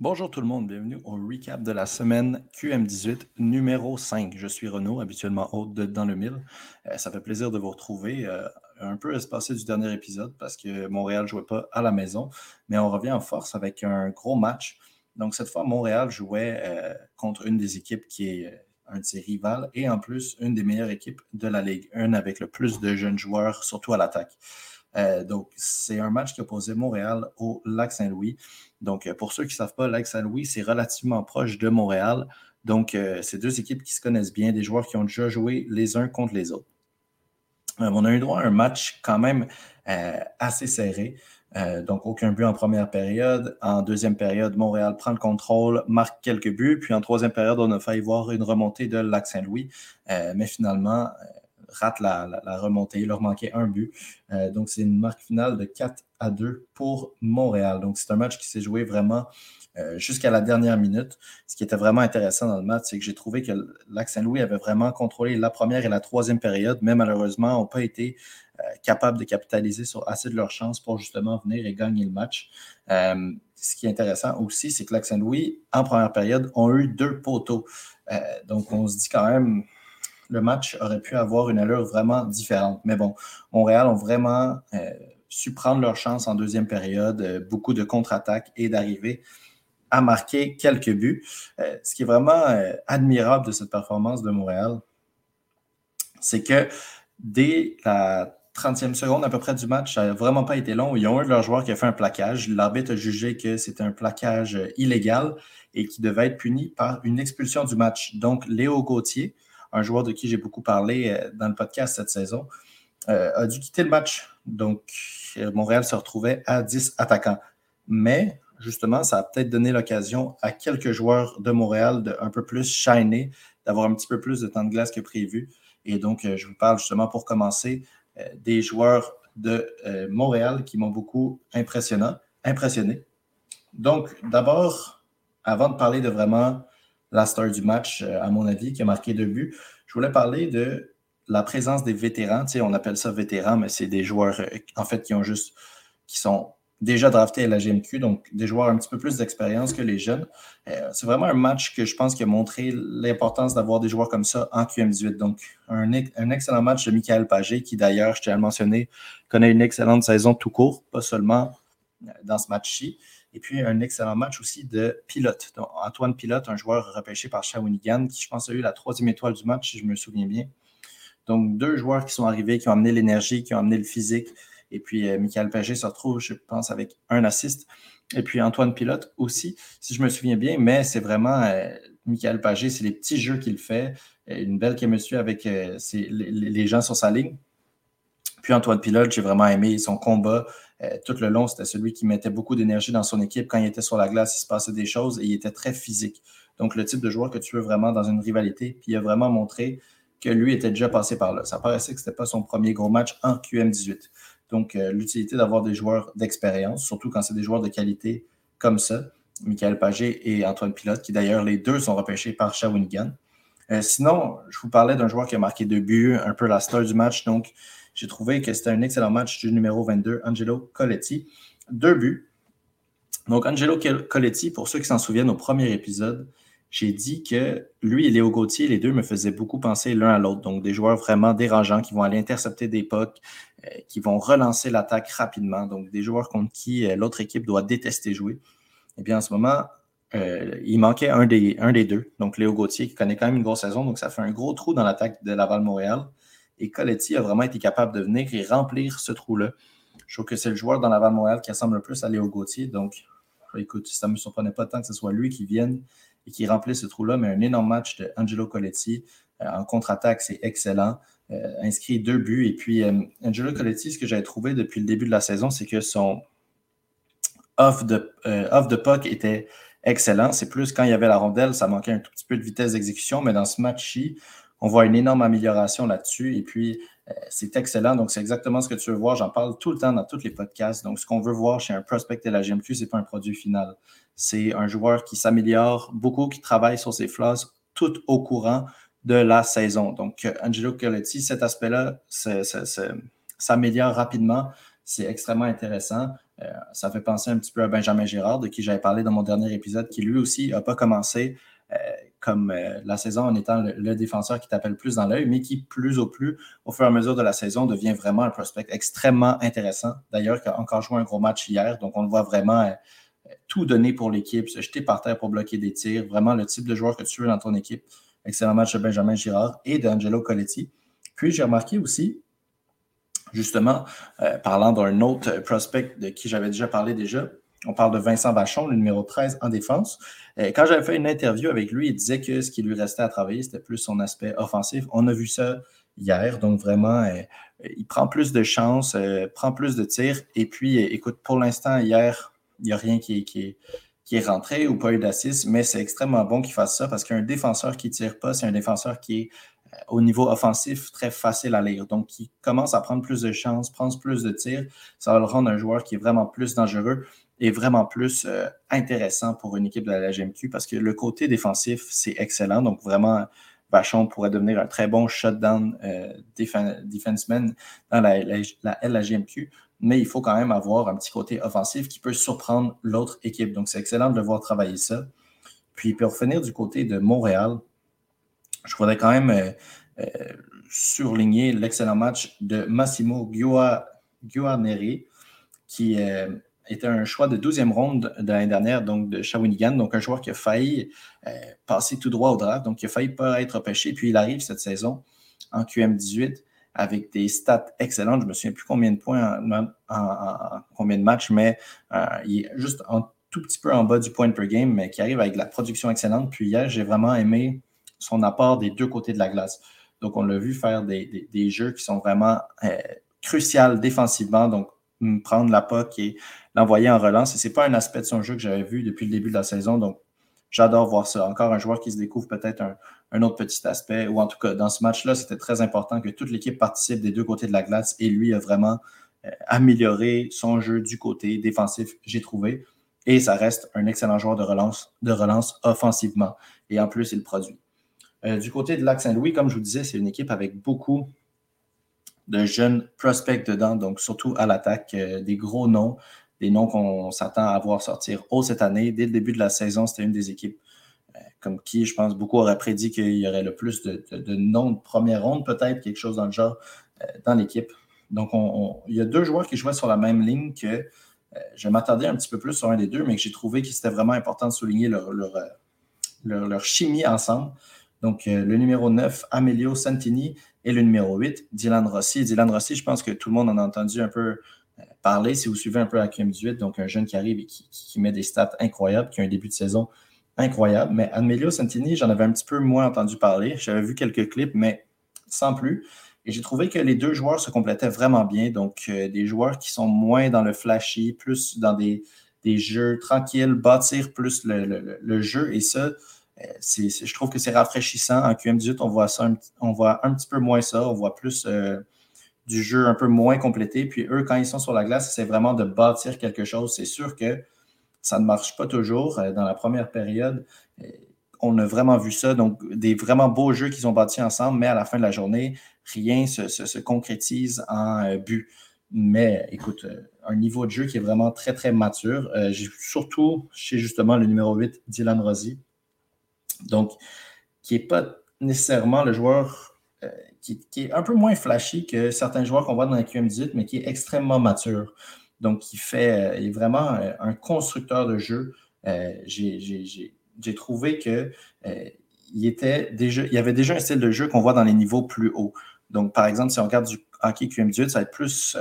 Bonjour tout le monde, bienvenue au recap de la semaine QM18 numéro 5. Je suis Renaud, habituellement hôte de Dans le Mille. Euh, ça fait plaisir de vous retrouver. Euh, un peu espacé du dernier épisode parce que Montréal ne jouait pas à la maison, mais on revient en force avec un gros match. Donc cette fois, Montréal jouait euh, contre une des équipes qui est un de ses rivales et en plus une des meilleures équipes de la Ligue, une avec le plus de jeunes joueurs, surtout à l'attaque. Donc, c'est un match qui opposait Montréal au Lac Saint-Louis. Donc, euh, pour ceux qui ne savent pas, Lac Saint-Louis, c'est relativement proche de Montréal. Donc, euh, c'est deux équipes qui se connaissent bien, des joueurs qui ont déjà joué les uns contre les autres. Euh, on a eu droit à un match quand même assez serré. donc, aucun but en première période. En deuxième période, Montréal prend le contrôle, marque quelques buts. Puis en troisième période, on a failli voir une remontée de Lac Saint-Louis. mais finalement, rate la, remontée. Il leur manquait un but. Euh, donc, c'est une marque finale de 4 à 2 pour Montréal. Donc, c'est un match qui s'est joué vraiment euh, jusqu'à la dernière minute. Ce qui était vraiment intéressant dans le match, c'est que j'ai trouvé que Lac Saint-Louis avait vraiment contrôlé la première et la troisième période, mais malheureusement, n'ont pas été euh, capables de capitaliser sur assez de leur chance pour justement venir et gagner le match. ce qui est intéressant aussi, c'est que Lac Saint-Louis, en première période, ont eu deux poteaux. donc, on se dit quand même, le match aurait pu avoir une allure vraiment différente. Mais bon, Montréal ont vraiment euh, su prendre leur chance en deuxième période, euh, beaucoup de contre-attaques et d'arriver à marquer quelques buts. Euh, ce qui est vraiment admirable de cette performance de Montréal, c'est que dès la 30e seconde à peu près du match, ça n'a vraiment pas été long. Ils ont un de leurs joueurs qui a fait un plaquage. L'arbitre a jugé que c'était un plaquage illégal et qui devait être puni par une expulsion du match. Donc, Léo Gauthier, un joueur de qui j'ai beaucoup parlé euh, dans le podcast cette saison, euh, a dû quitter le match. Donc, euh, Montréal se retrouvait à 10 attaquants. Mais, justement, ça a peut-être donné l'occasion à quelques joueurs de Montréal de un peu plus shiner, d'avoir un petit peu plus de temps de glace que prévu. Et donc, je vous parle justement pour commencer des joueurs de Montréal qui m'ont beaucoup impressionné. Donc, d'abord, avant de parler de vraiment la star du match, euh, à mon avis, qui a marqué deux buts. Je voulais parler de la présence des vétérans. Tu sais, on appelle ça vétérans, mais c'est des joueurs, euh, en fait, qui ont juste, qui sont déjà draftés à la GMQ, donc des joueurs un petit peu plus d'expérience que les jeunes. Euh, c'est vraiment un match que je pense qui a montré l'importance d'avoir des joueurs comme ça en QM18. Donc, un, un excellent match de Michael Pagé, qui d'ailleurs, je tiens à le mentionner, connaît une excellente saison tout court, pas seulement dans ce match-ci. Et puis, un excellent match aussi de Pilote. Antoine Pilote, un joueur repêché par Shawinigan, qui, je pense, a eu la troisième étoile du match, si je me souviens bien. Donc, deux joueurs qui sont arrivés, qui ont amené l'énergie, qui ont amené le physique. Et puis, euh, Michael Pagé se retrouve, je pense, avec un assist. Et puis, Antoine Pilote aussi, si je me souviens bien. Mais c'est vraiment, euh, Michael Pagé, c'est les petits jeux qu'il fait. Euh, une belle chemistry avec les, les gens sur sa ligne. Puis Antoine Pilote, j'ai vraiment aimé son combat. Euh, tout le long, c'était celui qui mettait beaucoup d'énergie dans son équipe. Quand il était sur la glace, il se passait des choses et il était très physique. Donc, le type de joueur que tu veux vraiment dans une rivalité. Puis, il a vraiment montré que lui était déjà passé par là. Ça paraissait que ce n'était pas son premier gros match en QM18. Donc, euh, l'utilité d'avoir des joueurs d'expérience, surtout quand c'est des joueurs de qualité comme ça, Michael Pagé et Antoine Pilote, qui d'ailleurs, les deux sont repêchés par Shawinigan. Euh, sinon, je vous parlais d'un joueur qui a marqué deux buts, un peu la star du match. Donc, j'ai trouvé que c'était un excellent match du numéro 22, Angelo Coletti. Deux buts. Donc, Angelo Coletti, pour ceux qui s'en souviennent au premier épisode, j'ai dit que lui et Léo Gauthier, les deux me faisaient beaucoup penser l'un à l'autre. Donc, des joueurs vraiment dérangeants qui vont aller intercepter des pucks, euh, qui vont relancer l'attaque rapidement. Donc, des joueurs contre qui euh, l'autre équipe doit détester jouer. Eh bien, en ce moment, euh, il manquait un des, un des deux. Donc, Léo Gauthier, qui connaît quand même une grosse saison. Donc, ça fait un gros trou dans l'attaque de Laval-Montréal. Et Coletti a vraiment été capable de venir et remplir ce trou-là. Je trouve que c'est le joueur dans la Montréal qui ressemble le plus à Léo Gauthier. Donc, écoute, ça ne me surprenait pas tant que ce soit lui qui vienne et qui remplisse ce trou-là. Mais un énorme match de Angelo Coletti. Euh, en contre-attaque, c'est excellent. Euh, inscrit deux buts. Et puis, euh, Angelo Coletti, ce que j'avais trouvé depuis le début de la saison, c'est que son off de, off de puck était excellent. C'est plus quand il y avait la rondelle, ça manquait un tout petit peu de vitesse d'exécution. Mais dans ce match-ci, on voit une énorme amélioration là-dessus. Et puis, euh, c'est excellent. Donc, c'est exactement ce que tu veux voir. J'en parle tout le temps dans tous les podcasts. Donc, ce qu'on veut voir chez un prospect de la GMQ, ce n'est pas un produit final. C'est un joueur qui s'améliore beaucoup, qui travaille sur ses flasques, tout au courant de la saison. Donc, euh, Angelo Coletti, cet aspect-là s'améliore rapidement. C'est extrêmement intéressant. ça fait penser un petit peu à Benjamin Girard, de qui j'avais parlé dans mon dernier épisode, qui lui aussi n'a pas commencé comme la saison en étant le, défenseur qui t'appelle plus dans l'œil, mais qui, plus au plus, au fur et à mesure de la saison, devient vraiment un prospect extrêmement intéressant. D'ailleurs, qui a encore joué un gros match hier, donc on le voit vraiment tout donner pour l'équipe, se jeter par terre pour bloquer des tirs, vraiment le type de joueur que tu veux dans ton équipe. Excellent match de Benjamin Girard et d'Angelo Coletti. Puis j'ai remarqué aussi, justement, euh, parlant d'un autre prospect de qui j'avais déjà parlé déjà, on parle de Vincent Vachon, le numéro 13 en défense. Euh, quand j'avais fait une interview avec lui, il disait que ce qui lui restait à travailler, c'était plus son aspect offensif. On a vu ça hier, donc vraiment, euh, il prend plus de chances, prend plus de tirs. Et puis, écoute, pour l'instant, hier, il n'y a rien qui est, rentré ou pas eu d'assist, mais c'est extrêmement bon qu'il fasse ça parce qu'un défenseur qui ne tire pas, c'est un défenseur qui est euh, au niveau offensif très facile à lire. Donc, qui commence à prendre plus de chances, prendre plus de tirs, ça va le rendre un joueur qui est vraiment plus dangereux et vraiment plus euh, intéressant pour une équipe de la LGMQ parce que le côté défensif, c'est excellent. Donc, vraiment, Vachon pourrait devenir un très bon shutdown euh, defenseman dans la, la, LGMQ mais il faut quand même avoir un petit côté offensif qui peut surprendre l'autre équipe. Donc, c'est excellent de le voir travailler ça. Puis, pour finir du côté de Montréal, je voudrais quand même euh, surligner l'excellent match de Massimo Guarneri, qui était un choix de 12e ronde de l'année dernière, donc de Shawinigan, donc un joueur qui a failli passer tout droit au draft, donc qui a failli pas être pêché, puis il arrive cette saison en QM18 avec des stats excellentes. Je me souviens plus combien de points en, combien de matchs, mais euh, il est juste un tout petit peu en bas du point per game, mais qui arrive avec la production excellente. Puis hier, j'ai vraiment aimé son apport des deux côtés de la glace. Donc, on l'a vu faire des, jeux qui sont vraiment euh, cruciaux défensivement. Donc, prendre la POC et l'envoyer en relance. Et ce n'est pas un aspect de son jeu que j'avais vu depuis le début de la saison. Donc, j'adore voir ça. Encore un joueur qui se découvre peut-être un, autre petit aspect, ou en tout cas, dans ce match-là, c'était très important que toute l'équipe participe des deux côtés de la glace et lui a vraiment euh, amélioré son jeu du côté défensif, j'ai trouvé. Et ça reste un excellent joueur de relance, de relance offensivement. Et en plus, il produit. Euh, du côté de Lac Saint-Louis, comme je vous disais, c'est une équipe avec beaucoup de jeunes prospects dedans, donc surtout à l'attaque, euh, des gros noms, des noms qu'on s'attend à voir sortir haut cette année. Dès le début de la saison, c'était une des équipes comme qui, je pense, beaucoup auraient prédit qu'il y aurait le plus de, noms de première ronde, peut-être, quelque chose dans le genre, euh, dans l'équipe. Donc, il y a deux joueurs qui jouaient sur la même ligne que euh, je m'attendais un petit peu plus sur un des deux, mais que j'ai trouvé que c'était vraiment important de souligner leur, chimie ensemble. Donc, euh, le numéro 9, Amelio Santini, et le numéro 8, Dylan Rossi. Dylan Rossi, je pense que tout le monde en a entendu un peu parler si vous suivez un peu la QM18, donc un jeune qui arrive et qui, met des stats incroyables, qui a un début de saison incroyable. Mais Amelio Santini, j'en avais un petit peu moins entendu parler. J'avais vu quelques clips, mais sans plus. Et j'ai trouvé que les deux joueurs se complétaient vraiment bien. Donc, euh, des joueurs qui sont moins dans le flashy, plus dans des, jeux tranquilles, bâtir plus le, jeu. Et ça, euh, je trouve que c'est rafraîchissant. En QM18, on voit, ça, on voit un petit peu moins ça. On voit plus euh, du jeu un peu moins complété. Puis eux, quand ils sont sur la glace, c'est vraiment de bâtir quelque chose. C'est sûr que ça ne marche pas toujours. Euh, dans la première période, euh, on a vraiment vu ça. Donc, des vraiment beaux jeux qu'ils ont bâtis ensemble, mais à la fin de la journée, rien se, concrétise en euh, but. Mais écoute, un niveau de jeu qui est vraiment très, très mature. surtout chez justement le numéro 8, Dylan Rossi. Donc, qui n'est pas nécessairement le joueur qui, qui, est un peu moins flashy que certains joueurs qu'on voit dans la QM18, mais qui est extrêmement mature. Donc, il fait, euh, est vraiment euh, un constructeur de jeu. Euh, j'ai trouvé que il, était déjà, il y avait déjà un style de jeu qu'on voit dans les niveaux plus hauts. Donc, par exemple, si on regarde du hockey QM18, ça va être plus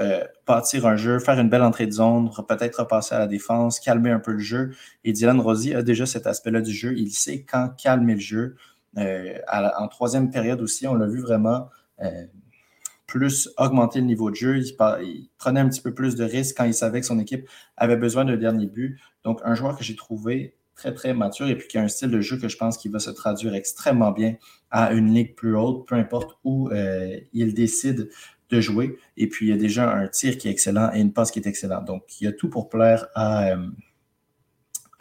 bâtir un jeu, faire une belle entrée de zone, peut-être repasser à la défense, calmer un peu le jeu. Et Dylan Rossi a déjà cet aspect-là du jeu. Il sait quand calmer le jeu. En troisième période aussi, on l'a vu vraiment plus augmenter le niveau de jeu. Il, prenait un petit peu plus de risques quand il savait que son équipe avait besoin d'un dernier but. Donc, un joueur que j'ai trouvé très, très mature et puis qui a un style de jeu que je pense qu'il va se traduire extrêmement bien à une ligue plus haute, peu importe où euh, il décide de jouer. Et puis, il y a déjà un tir qui est excellent et une passe qui est excellente. Donc, il y a tout pour plaire à,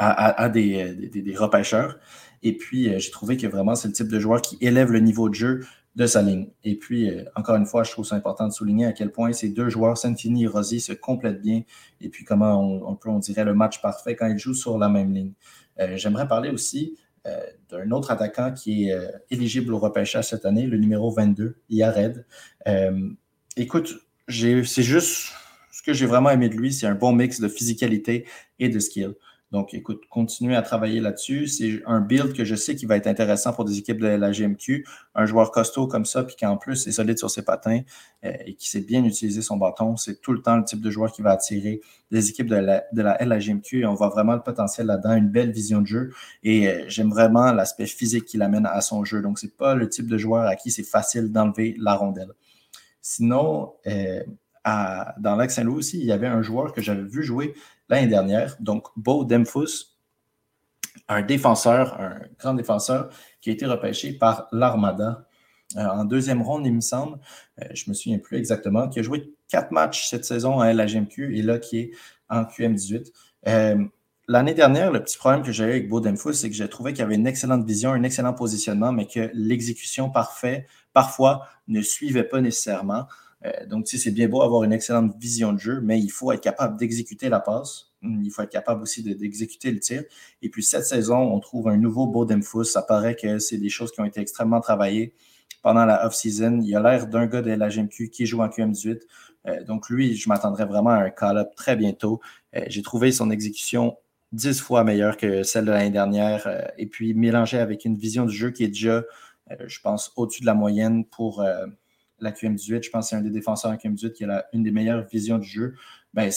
euh, des, repêcheurs. Et puis, euh, j'ai trouvé que vraiment, c'est le type de joueur qui élève le niveau de jeu de sa ligne. Et puis, euh, encore une fois, je trouve ça important de souligner à quel point ces deux joueurs, Santini et Rossi, se complètent bien. Et puis, comment on, peut, on dirait, le match parfait quand ils jouent sur la même ligne. Euh, j'aimerais parler aussi d'un autre attaquant qui est éligible au repêchage cette année, le numéro 22, Yared. écoute, c'est juste ce que j'ai vraiment aimé de lui, c'est un bon mix de physicalité et de skill. Donc, écoute, continuez à travailler là-dessus. C'est un build que je sais qui va être intéressant pour des équipes de la GMQ. Un joueur costaud comme ça, puis qui en plus est solide sur ses patins euh, et qui sait bien utiliser son bâton, c'est tout le temps le type de joueur qui va attirer des équipes de la, de. Et on voit vraiment le potentiel là-dedans, une belle vision de jeu. Et euh, j'aime vraiment l'aspect physique qu'il amène à son jeu. Donc, c'est pas le type de joueur à qui c'est facile d'enlever la rondelle. Sinon, euh, dans Lac Saint-Louis aussi, il y avait un joueur que j'avais vu jouer l'année dernière, donc Beau Demfus, un défenseur, un grand défenseur qui a été repêché par l'Armada euh, en deuxième ronde, il me semble. Euh, je ne me souviens plus exactement, qui a joué quatre matchs cette saison en LHMQ et là qui est en QM18. Euh, l'année dernière, le petit problème que j'avais avec Beau Demfus, c'est que j'ai trouvé qu'il avait une excellente vision, un excellent positionnement, mais que l'exécution parfaite, parfois, ne suivait pas nécessairement. Euh, donc, tu c'est bien beau avoir une excellente vision de jeu, mais il faut être capable d'exécuter la passe. Hmm, il faut être capable aussi d'exécuter le tir. Et puis, cette saison, on trouve un nouveau Bodemfus. Ça paraît que c'est des choses qui ont été extrêmement travaillées pendant la off-season. Il a l'air d'un gars de la GMQ qui joue en QM18. Euh, donc, lui, je m'attendrais vraiment à un call-up très bientôt. Euh, j'ai trouvé son exécution dix fois meilleure que celle de l'année dernière. et puis, mélangé avec une vision du jeu qui est déjà, je pense, au-dessus de la moyenne pour la QM18. Je pense que c'est un des défenseurs en QM18 qui a une des meilleures visions du jeu. Ben,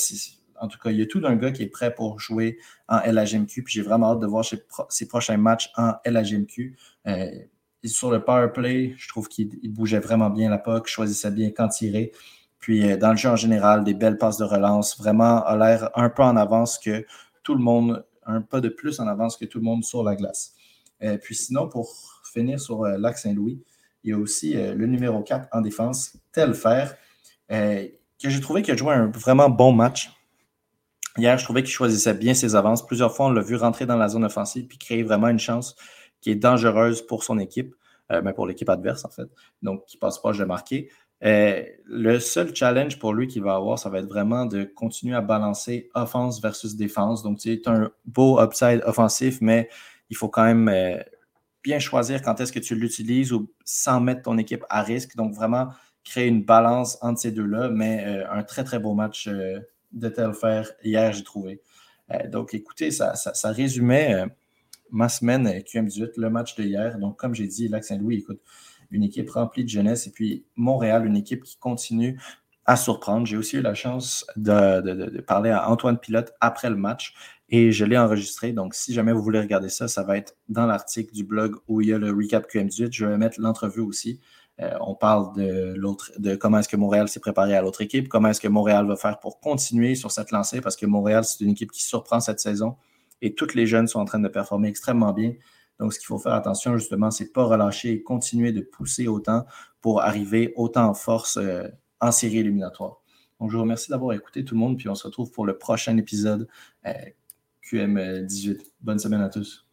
en tout cas, il y a tout d'un gars qui est prêt pour jouer en LHMQ. Puis j'ai vraiment hâte de voir ses, prochains matchs en LHMQ. Euh, sur le power play, je trouve qu'il bougeait vraiment bien la POC, choisissait bien quand tirer. Puis euh, dans le jeu en général, des belles passes de relance, vraiment a l'air un peu en avance que tout le monde, un pas de plus en avance que tout le monde sur la glace. Euh, puis sinon, pour finir sur Lac Saint-Louis, il y a aussi euh, le numéro 4 en défense, Telfer, euh, que j'ai trouvé qu'il a joué un vraiment bon match. Hier, je trouvais qu'il choisissait bien ses avances. Plusieurs fois, on l'a vu rentrer dans la zone offensive puis créer vraiment une chance qui est dangereuse pour son équipe, mais euh, ben, pour l'équipe adverse en fait, donc qui passe pas de marquer. le seul challenge pour lui qu'il va avoir, ça va être vraiment de continuer à balancer offense versus défense. Donc, c'est un beau upside offensif, mais il faut quand même bien choisir quand est-ce que tu l'utilises ou sans mettre ton équipe à risque. Donc, vraiment créer une balance entre ces deux-là, mais euh, un très, très beau match euh, de Telfer hier, j'ai trouvé. Euh, donc, écoutez, ça, ça, résumait ma semaine QM18, le match de hier. Donc, comme j'ai dit, Lac Saint-Louis, écoute, une équipe remplie de jeunesse et puis Montréal, une équipe qui continue à surprendre. J'ai aussi eu la chance de, parler à Antoine Pilote après le match et je l'ai enregistré. Donc, si jamais vous voulez regarder ça, ça va être dans l'article du blog où il y a le recap QM18. Je vais mettre l'entrevue aussi. Euh, on parle de l'autre, de comment est-ce que Montréal s'est préparé à l'autre équipe, comment est-ce que Montréal va faire pour continuer sur cette lancée, parce que Montréal, c'est une équipe qui surprend cette saison et toutes les jeunes sont en train de performer extrêmement bien. Donc, ce qu'il faut faire attention, justement, c'est ne pas relâcher et continuer de pousser autant pour arriver autant en force euh, en série éliminatoire. Donc, je vous remercie d'avoir écouté tout le monde, puis on se retrouve pour le prochain épisode euh, QM18. Bonne semaine à tous.